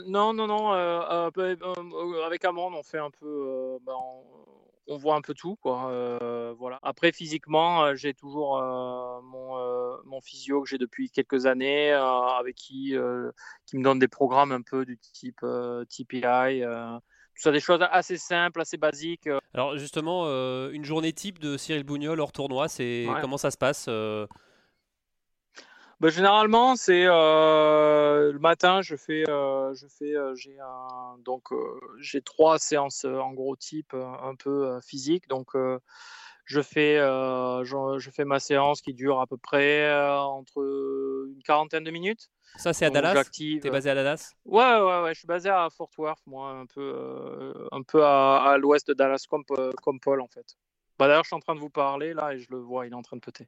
non, non, non. avec Amand, on fait un peu. Ben, on voit un peu tout. Quoi. Euh, voilà. Après, physiquement, euh, j'ai toujours euh, mon, mon, physio que j'ai depuis quelques années, avec qui, qui me donne des programmes un peu du type TPI. tout ça, des choses assez simples, assez basiques. Alors justement, une journée type de Cyril Bougnol hors tournoi, c'est comment ça se passe bah, généralement, c'est euh, le matin, je fais, euh, je fais, euh, j'ai un, donc j'ai trois séances en gros type un peu physique. Donc je fais, je, je, fais ma séance qui dure à peu près entre une quarantaine de minutes. Ça, c'est à Dallas? Tu es basé à Dallas? Ouais, ouais, ouais, je suis basé à Fort Worth, moi, un peu, un peu à, à l'ouest de Dallas, comme, comme Paul en fait. Bah, d'ailleurs, je suis en train de vous parler là et je le vois, il est en train de péter.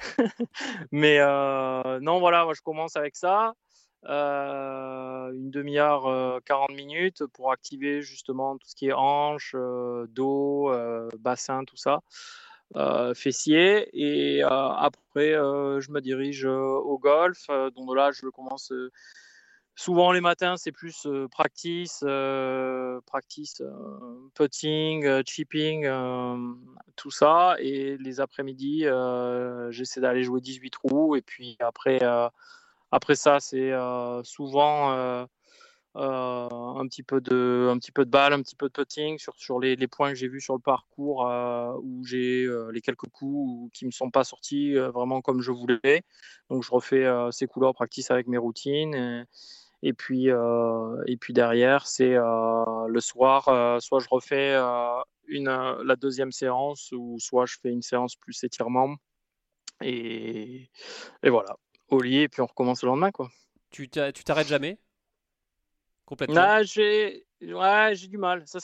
*laughs* Mais euh, non, voilà, moi je commence avec ça. Euh, une demi-heure, 40 euh, minutes pour activer justement tout ce qui est hanche, dos, bassin, tout ça, fessier. Et après, je me dirige au golf. donc là, je commence Souvent les matins, c'est plus practice, practice putting, chipping, tout ça. Et les après-midi, j'essaie d'aller jouer 18 trous. Et puis après, après ça, c'est souvent un, petit peu de, un petit peu de balle, un petit peu de putting sur, sur les, points que j'ai vus sur le parcours où j'ai les quelques coups qui ne me sont pas sortis vraiment comme je voulais. Donc je refais ces couleurs practice avec mes routines. Puis, euh, et puis derrière, c'est euh, le soir, euh, soit je refais une, la deuxième séance, ou soit je fais une séance plus étirement. Et, et voilà, au lit, et puis on recommence le lendemain. Quoi. Tu t'arrêtes jamais? Complètement? J'ai ouais, du mal. Ça,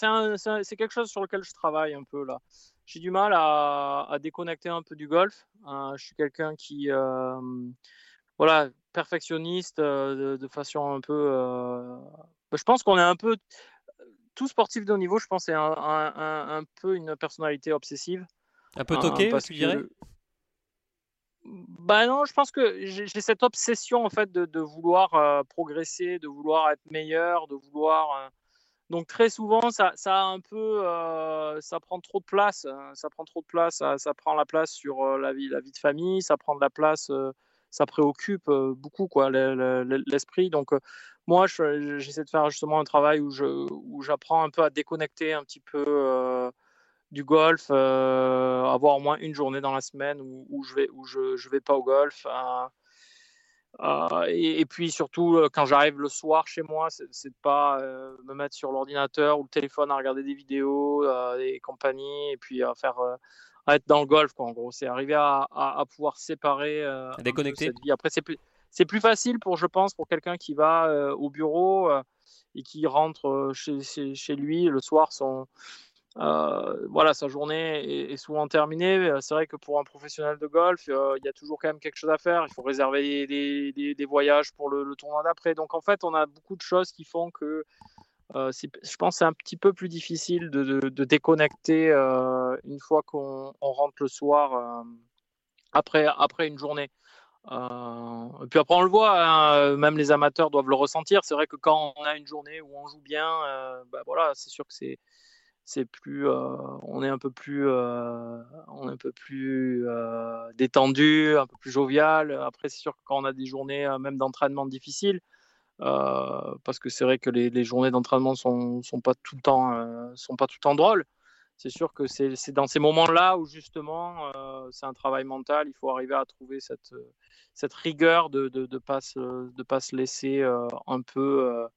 c'est quelque chose sur lequel je travaille un peu là. J'ai du mal à, à, déconnecter un peu du golf. je suis quelqu'un qui, voilà, perfectionniste de, de, façon un peu. Bah, je pense qu'on est un peu. Tout sportif de haut niveau, je pense, c'est un, un, un, peu une personnalité obsessive. Un peu toqué, tu dirais? Bah non, je pense que j'ai cette obsession en fait de, de vouloir progresser, de vouloir être meilleur, de vouloir. Donc très souvent, ça, ça un peu, ça prend trop de place. Hein, ça prend trop de place. Ça, ça prend la place sur la vie, la vie de famille. Ça prend de la place ça préoccupe beaucoup quoi l'esprit. Donc moi, j'essaie de faire justement un travail où j'apprends un peu à déconnecter un petit peu du golf, avoir au moins une journée dans la semaine où, je vais vais pas au golf. Et, puis surtout, quand j'arrive le soir chez moi, c'est de pas me mettre sur l'ordinateur ou le téléphone à regarder des vidéos, des compagnies, et puis à faire à être dans le golf, quoi, en gros. C'est arriver à, à, pouvoir séparer euh, déconnecter. Cette vie. Après, c'est plus, c'est plus facile pour, je pense, pour quelqu'un qui va euh, au bureau euh, et qui rentre chez, chez, lui le soir, son, voilà, sa journée est, souvent terminée. C'est vrai que pour un professionnel de golf, il y a toujours quand même quelque chose à faire. Il faut réserver des, des, des voyages pour le, le tournoi d'après. Donc, en fait, on a beaucoup de choses qui font que euh, je pense que c'est un petit peu plus difficile de, déconnecter euh, une fois qu'on rentre le soir euh, après, après une journée. et puis après, on le voit, hein, même les amateurs doivent le ressentir. C'est vrai que quand on a une journée où on joue bien, bah voilà, c'est sûr que c'est c'est plus on est un peu plus on est un peu plus détendu un peu plus jovial après c'est sûr que quand on a des journées même d'entraînement difficiles parce que c'est vrai que les, journées d'entraînement sont, sont pas tout le temps sont pas tout le temps drôles c'est sûr que c'est dans ces moments-là où justement c'est un travail mental. Il faut arriver à trouver cette, cette rigueur de ne de, pas, de pas se laisser un peu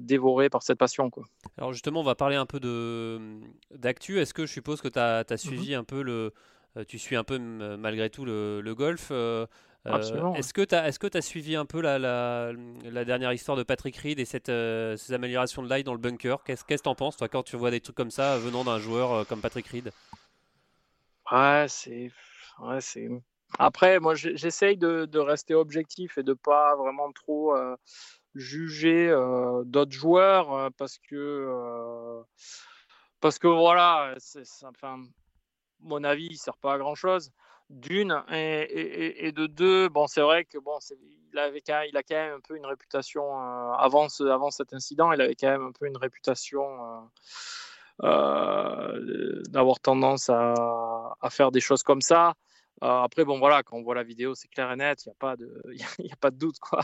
dévorer par cette passion. Quoi. Alors justement, on va parler un peu d'actu. Est-ce que je suppose que tu as, as, mmh suivi un peu le... Tu suis un peu malgré tout le, le golf euh, est-ce que tu as, est as, suivi un peu la, la, la, dernière histoire de Patrick Reed et cette, euh, ces améliorations de l'ail dans le bunker? Qu'est-ce que tu en penses, toi, quand tu vois des trucs comme ça venant d'un joueur euh, comme Patrick Reed? Ouais, c'est. Ouais, Après, moi, j'essaye de, de, rester objectif et de pas vraiment trop juger d'autres joueurs parce que. parce que voilà, enfin, mon avis, il sert pas à grand chose d'une et, de deux. Bon c'est vrai que bon il avait quand il a quand même un peu une réputation euh, avant avant cet incident il avait quand même un peu une réputation euh, euh, d'avoir tendance à, faire des choses comme ça après, bon, voilà, quand on voit la vidéo, c'est clair et net, il n'y a, pas de, *laughs* pas de doute, quoi.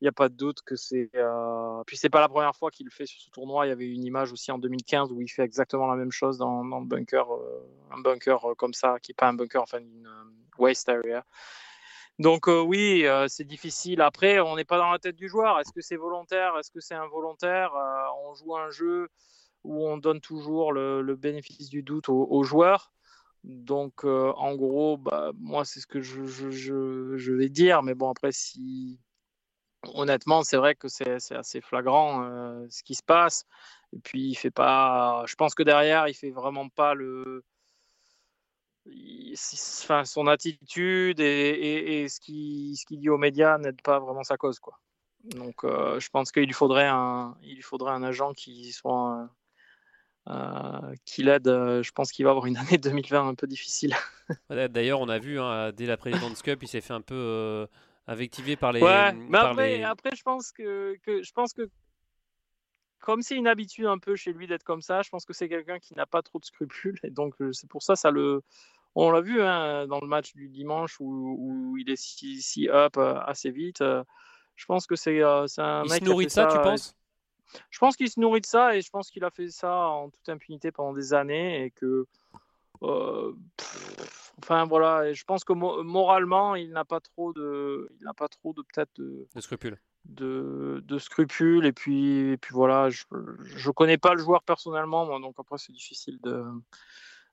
Il n'y a pas de doute que c'est. Euh... Puis, c'est pas la première fois qu'il le fait sur ce tournoi. Il y avait une image aussi en 2015 où il fait exactement la même chose dans, dans le bunker, euh, un bunker euh, comme ça, qui n'est pas un bunker, enfin, une waste area. Donc, oui, c'est difficile. Après, on n'est pas dans la tête du joueur. Est-ce que c'est volontaire? Est-ce que c'est involontaire? On joue un jeu où on donne toujours le, le bénéfice du doute aux, aux joueurs. Donc, euh, en gros, bah, moi, c'est ce que je, je, vais dire. Mais bon, après, si. Honnêtement, c'est vrai que c'est assez flagrant euh, ce qui se passe. Et puis, il fait pas. Je pense que derrière, il fait vraiment pas le. Enfin, son attitude et, et, ce qu'il ce dit aux médias n'aide pas vraiment sa cause. Quoi. Donc, euh, je pense qu'il lui lui faudrait un agent qui soit euh, qui l'aide. Euh, je pense qu'il va avoir une *laughs* année 2020 un peu difficile. D'ailleurs, on a vu hein, dès la présidente Cup, il s'est fait un peu euh, invectiver par les. Ouais, mais après, après, je pense que, que, je pense que comme c'est une habitude un peu chez lui d'être comme ça, je pense que c'est quelqu'un qui n'a pas trop de scrupules et donc c'est pour ça ça le. On l'a vu hein, dans le match du dimanche où, où il est si, si up assez vite. je pense que c'est un il mec. se nourrit de ça, tu penses? Je pense qu'il se nourrit de ça et je pense qu'il a fait ça en toute impunité pendant des années et que. Euh, enfin voilà, je pense que moralement, il n'a pas trop de, il n'a pas trop de peut-être de, scrupules. De, de, scrupules et puis, et puis voilà, je, je connais pas le joueur personnellement, moi, donc après c'est difficile de,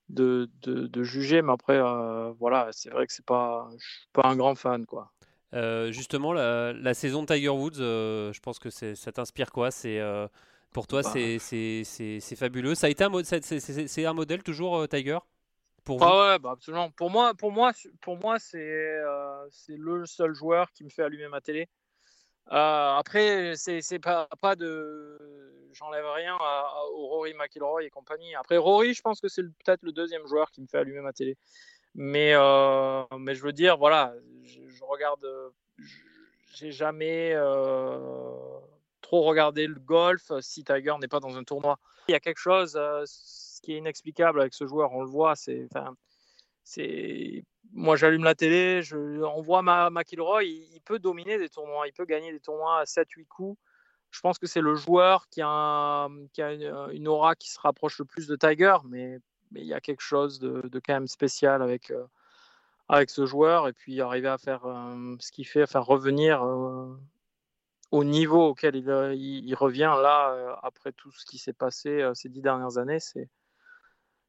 de, de, juger, mais après euh, voilà, c'est vrai que c'est pas, je suis pas un grand fan quoi. Euh, justement, la, saison de Tiger Woods, euh, je pense que ça t'inspire quoi? C'est euh, pour toi, bah. c'est fabuleux. Ça a été un, c'est un modèle toujours Tiger? Pour vous? Ah ouais, bah absolument. Pour moi, pour moi, pour moi, c'est le seul joueur qui me fait allumer ma télé. après, c'est pas pas de, j'enlève rien au Rory McIlroy et compagnie. Après Rory, je pense que c'est peut-être le deuxième joueur qui me fait allumer ma télé. Mais, euh, mais je veux dire, voilà, je, regarde, j'ai jamais euh, trop regardé le golf si Tiger n'est pas dans un tournoi. Il y a quelque chose euh, qui est inexplicable avec ce joueur, on le voit, c'est, moi j'allume la télé, je, on voit McIlroy, il, il, peut dominer des tournois, il peut gagner des tournois à 7-8 coups. Je pense que c'est le joueur qui a, qui a une, une, aura qui se rapproche le plus de Tiger, mais mais il y a quelque chose de, quand même spécial avec, euh, avec ce joueur et puis arriver à faire euh, ce qu'il fait, à faire revenir euh, au niveau auquel il, il, revient là après tout ce qui s'est passé ces dix dernières années, c'est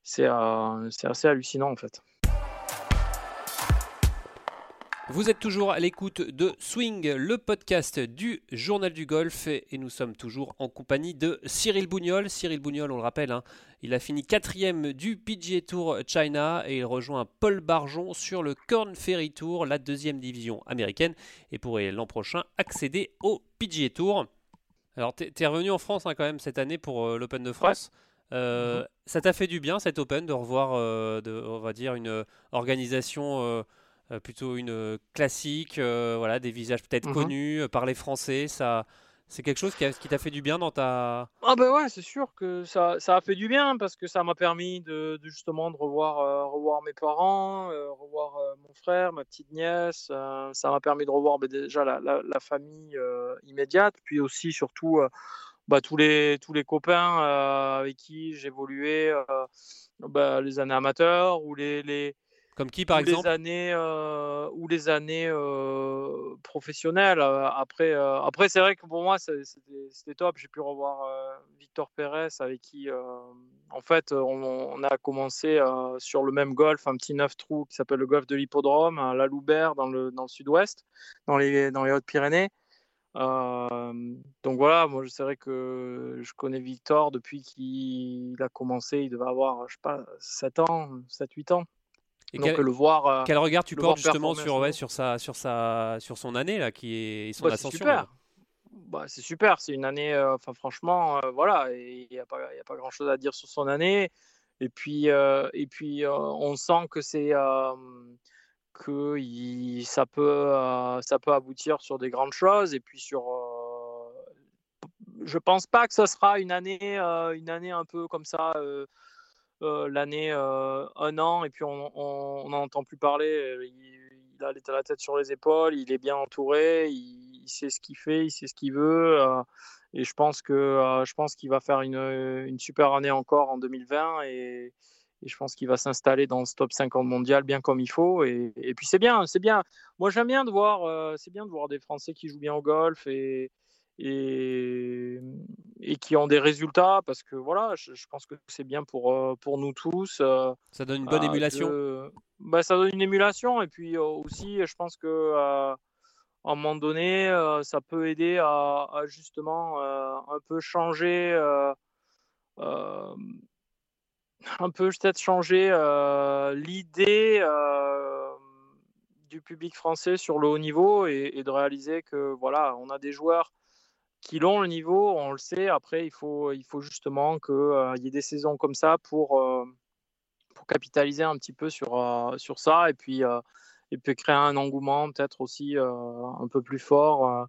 c'est assez hallucinant en fait. Vous êtes toujours à l'écoute de Swing, le podcast du Journal du Golf, et nous sommes toujours en compagnie de Cyril Bougnol. Cyril Bougnol, on le rappelle, hein, il a fini quatrième du PGA Tour China et il rejoint Paul Barjon sur le Corn Ferry Tour, la deuxième division américaine, et pourrait l'an prochain accéder au PGA Tour. Alors, tu es, revenu en France hein, quand même cette année pour euh, l'Open de France. Euh, mhm. Ça t'a fait du bien cet Open de revoir, euh, de, on va dire, une organisation euh, plutôt une classique, euh, voilà, des visages peut-être mhm. connus euh, par les Français. Ça, C'est quelque chose qui, t'a fait du bien dans ta. Ah ben ouais, c'est sûr que ça, ça, a fait du bien parce que ça m'a permis de, justement de revoir, euh, revoir mes parents, euh, revoir euh, mon frère, ma petite nièce. ça m'a permis de revoir ben, déjà la, la, famille immédiate, puis aussi surtout bah, tous, les, tous les copains avec qui j'évoluais, bah, les années amateurs ou les, les comme qui, par exemple les années, euh, Ou les années euh, professionnelles. Euh, après, après c'est vrai que pour moi, c'était top. J'ai pu revoir Victor Pérez, avec qui, en fait, on, a commencé sur le même golf, un petit neuf trous qui s'appelle le golf de l'Hippodrome, à La Loubert, dans le, dans le sud-ouest, dans les, dans les Hautes-Pyrénées. donc voilà, moi c'est vrai que je connais Victor depuis qu'il a commencé, il devait avoir, je sais pas, 7 ans, 7-8 ans. Et quel, le voir. Euh, quel regard tu portes justement sur, ouais, sur, sa, sur, sa, sur son année là, qui est son bah, ascension super. Bah, c'est super, c'est une année, euh, enfin franchement, euh, voilà, il n'y a, pas, a pas grand chose à dire sur son année. Et puis, et puis on sent que c'est que il, ça, peut, ça peut aboutir sur des grandes choses. Et puis sur. je pense pas que ce sera une année, une année un peu comme ça l'année euh, un an et puis on n'en entend plus parler. Euh, il, a la tête sur les épaules, il est bien entouré, il, sait ce qu'il fait, il sait ce qu'il veut. et je pense que je pense qu'il va faire une, une, super année encore en 2020 et, et je pense qu'il va s'installer dans ce top 50 mondial bien comme il faut. Et, et puis c'est bien, c'est bien. Moi j'aime bien de voir, c'est bien de voir des Français qui jouent bien au golf et, et, et qui ont des résultats parce que voilà, je, pense que c'est bien pour, euh, pour nous tous. Euh, ça donne une bonne euh, émulation. bah, ça donne une émulation et puis aussi, je pense que à un moment donné, ça peut aider à, justement un peu changer. un peu peut-être changer l'idée du public français sur le haut niveau et, et, de réaliser que voilà, on a des joueurs qui l'ont le niveau, on le sait. Après, il faut, il faut justement qu'il euh, y ait des saisons comme ça pour, euh, pour capitaliser un petit peu sur, euh, sur ça et puis, et puis créer un engouement peut-être aussi un peu plus fort.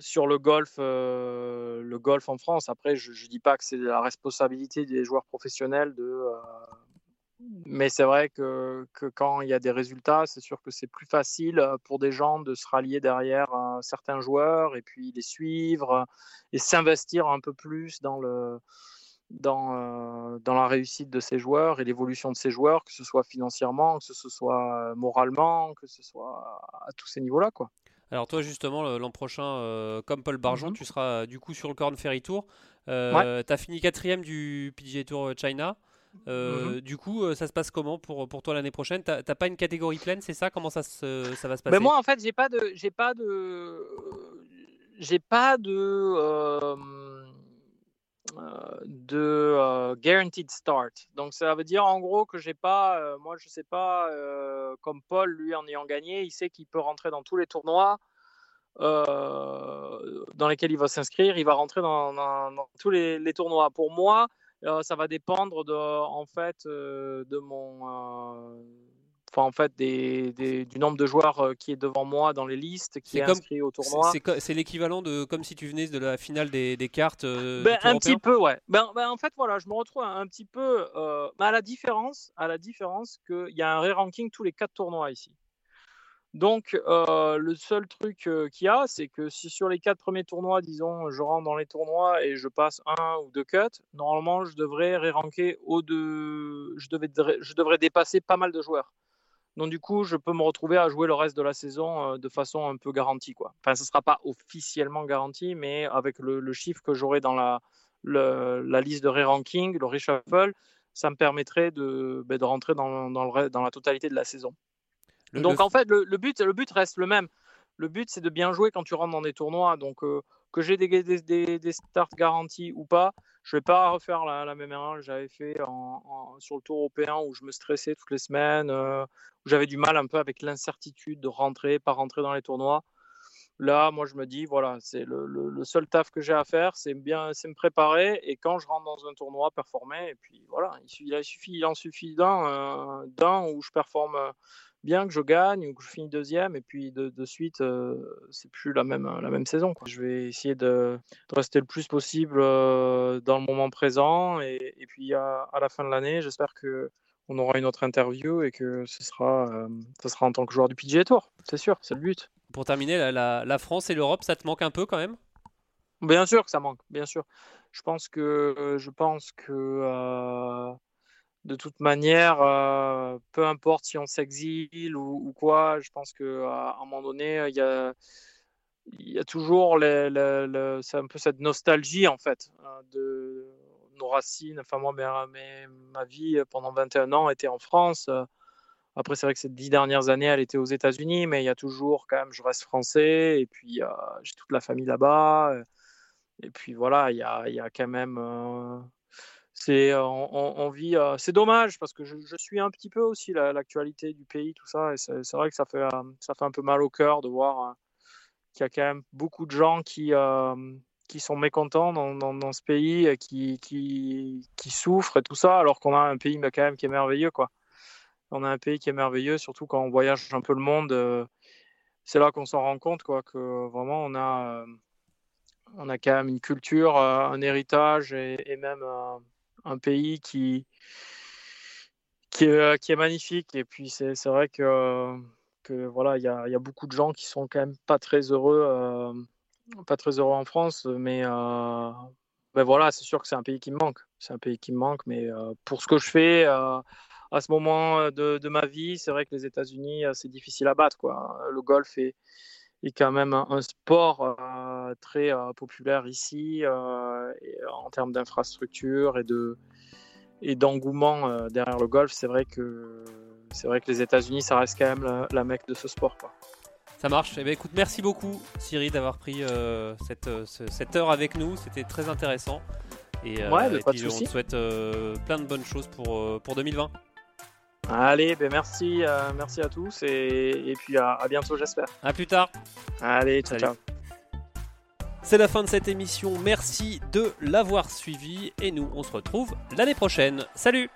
sur le golf, le golf en France. Après, je ne dis pas que c'est la responsabilité des joueurs professionnels de, mais c'est vrai que, que, quand il y a des résultats, c'est sûr que c'est plus facile euh, pour des gens de se rallier derrière euh, certains joueurs et puis les suivre euh, et s'investir un peu plus dans, le, dans, dans la réussite de ces joueurs et l'évolution de ces joueurs, que ce soit financièrement, que ce soit moralement, que ce soit à tous ces niveaux-là. quoi. Alors toi justement l'an prochain, comme Paul Barjon, mmh tu seras du coup sur le Corn Ferry Tour. Tu as fini quatrième du PGA Tour China. Euh, mhm. Du coup, euh, ça se passe comment pour, pour toi l'année prochaine? T'as pas une catégorie pleine, c'est ça? Comment ça, se, ça va se passer? ben Moi, en fait, j'ai pas de, j'ai pas de, j'ai pas de, euh, de guaranteed start. Donc, ça veut dire en gros que j'ai pas, moi, je sais pas, comme Paul, lui, en ayant gagné, il sait qu'il peut rentrer dans tous les tournois. dans lesquels il va s'inscrire, il va rentrer dans, dans, tous les, les, tournois. Pour moi, ça va dépendre de, en fait, euh, de mon, euh, enfin en fait des, des, du nombre de joueurs qui est devant moi dans les listes, qui est, inscrit au tournoi. C'est l'équivalent de comme si tu venais de la finale des, des cartes. ben, un petit peu, ouais. Ben, ben, en fait, voilà, je me retrouve un, petit peu, à la différence, à la différence qu'il y a un re-ranking tous les quatre tournois ici. Donc, euh, le seul truc euh, qu'il y a, c'est que si sur les quatre premiers tournois, disons, je rentre dans les tournois et je passe un ou deux cuts, normalement, je devrais ré-ranker au de... je, devrais, dépasser pas mal de joueurs. Donc, du coup, je peux me retrouver à jouer le reste de la saison euh, de façon un peu garantie. Enfin, ce ne sera pas officiellement garanti, mais avec le, chiffre que j'aurai dans la, liste de ré-ranking, le reshuffle, ça me permettrait de, ben, rentrer dans la totalité de la saison. Donc en fait, le, but, le but reste le même. Le but, c'est de bien jouer quand tu rentres dans des tournois. Donc euh, que j'ai des, des, des, starts garantis ou pas, je ne vais pas refaire la, même erreur que j'avais fait en, sur le tour européen où je me stressais toutes les semaines, euh, où j'avais du mal un peu avec l'incertitude de rentrer, pas rentrer dans les tournois. Là, moi, je me dis, voilà, c'est le, le, seul taf que j'ai à faire, c'est bien, c'est me préparer et quand je rentre dans un tournoi, performer. Et puis voilà, il, suffit, il, suffit, il en suffit d'un, euh, d'un où je performe bien que je gagne ou que je finis deuxième et puis de, de suite c'est plus la même la même saison quoi. je vais essayer de, de, rester le plus possible dans le moment présent et, et puis à, à, la fin de l'année j'espère que on aura une autre interview et que ce sera ce sera en tant que joueur du PGA Tour c'est sûr c'est le but. Pour terminer la, la, France et l'Europe ça te manque un peu quand même? Bien sûr que ça manque bien sûr. Je pense que je pense que de toute manière, euh, peu importe si on s'exile ou, quoi, je pense qu'à un moment donné, il y a, toujours un peu cette nostalgie en fait hein, de nos racines. Enfin, moi, mais, ma vie pendant 21 ans était en France. Après, c'est vrai que ces dix dernières années, elle était aux États-Unis, mais il y a toujours quand même, je reste français et puis euh, j'ai toute la famille là-bas. Et puis voilà, il y a, quand même euh, c'est on, vit c'est dommage parce que je, suis un petit peu aussi l'actualité du pays tout ça et c'est vrai que ça fait ça fait un peu mal au cœur de voir qu'il y a quand même beaucoup de gens qui qui sont mécontents dans, dans, ce pays qui, qui, qui souffrent et tout ça alors qu'on a un pays mais quand même qui est merveilleux quoi. On a un pays qui est merveilleux surtout quand on voyage un peu le monde c'est là qu'on s'en rend compte quoi que vraiment on a on a quand même une culture un héritage et même un pays qui, euh, qui est magnifique. Et puis, c'est vrai que, que voilà, il y a, y a, beaucoup de gens qui sont quand même pas très heureux, euh, pas très heureux en France. Mais euh, ben voilà, c'est sûr que c'est un pays qui me manque. C'est un pays qui me manque. Mais pour ce que je fais à ce moment de, de ma vie, c'est vrai que les États-Unis, c'est difficile à battre. Quoi. Le golf est, est quand même un, sport très populaire ici en termes d'infrastructure et de et d'engouement derrière le golf. C'est vrai que c'est vrai que les États-Unis, ça reste quand même la, mecque de ce sport. Quoi. Ça marche. Eh bien, écoute, merci beaucoup, Siri, d'avoir pris cette, cette, heure avec nous. C'était très intéressant. Et, ouais, et puis, on te souhaite plein de bonnes choses pour, pour 2020. Allez, ben merci, euh, merci à tous et, puis à, bientôt j'espère. À plus tard. Allez, ciao ciao. C'est la fin de cette émission, merci de l'avoir suivi et nous on se retrouve l'année prochaine. Salut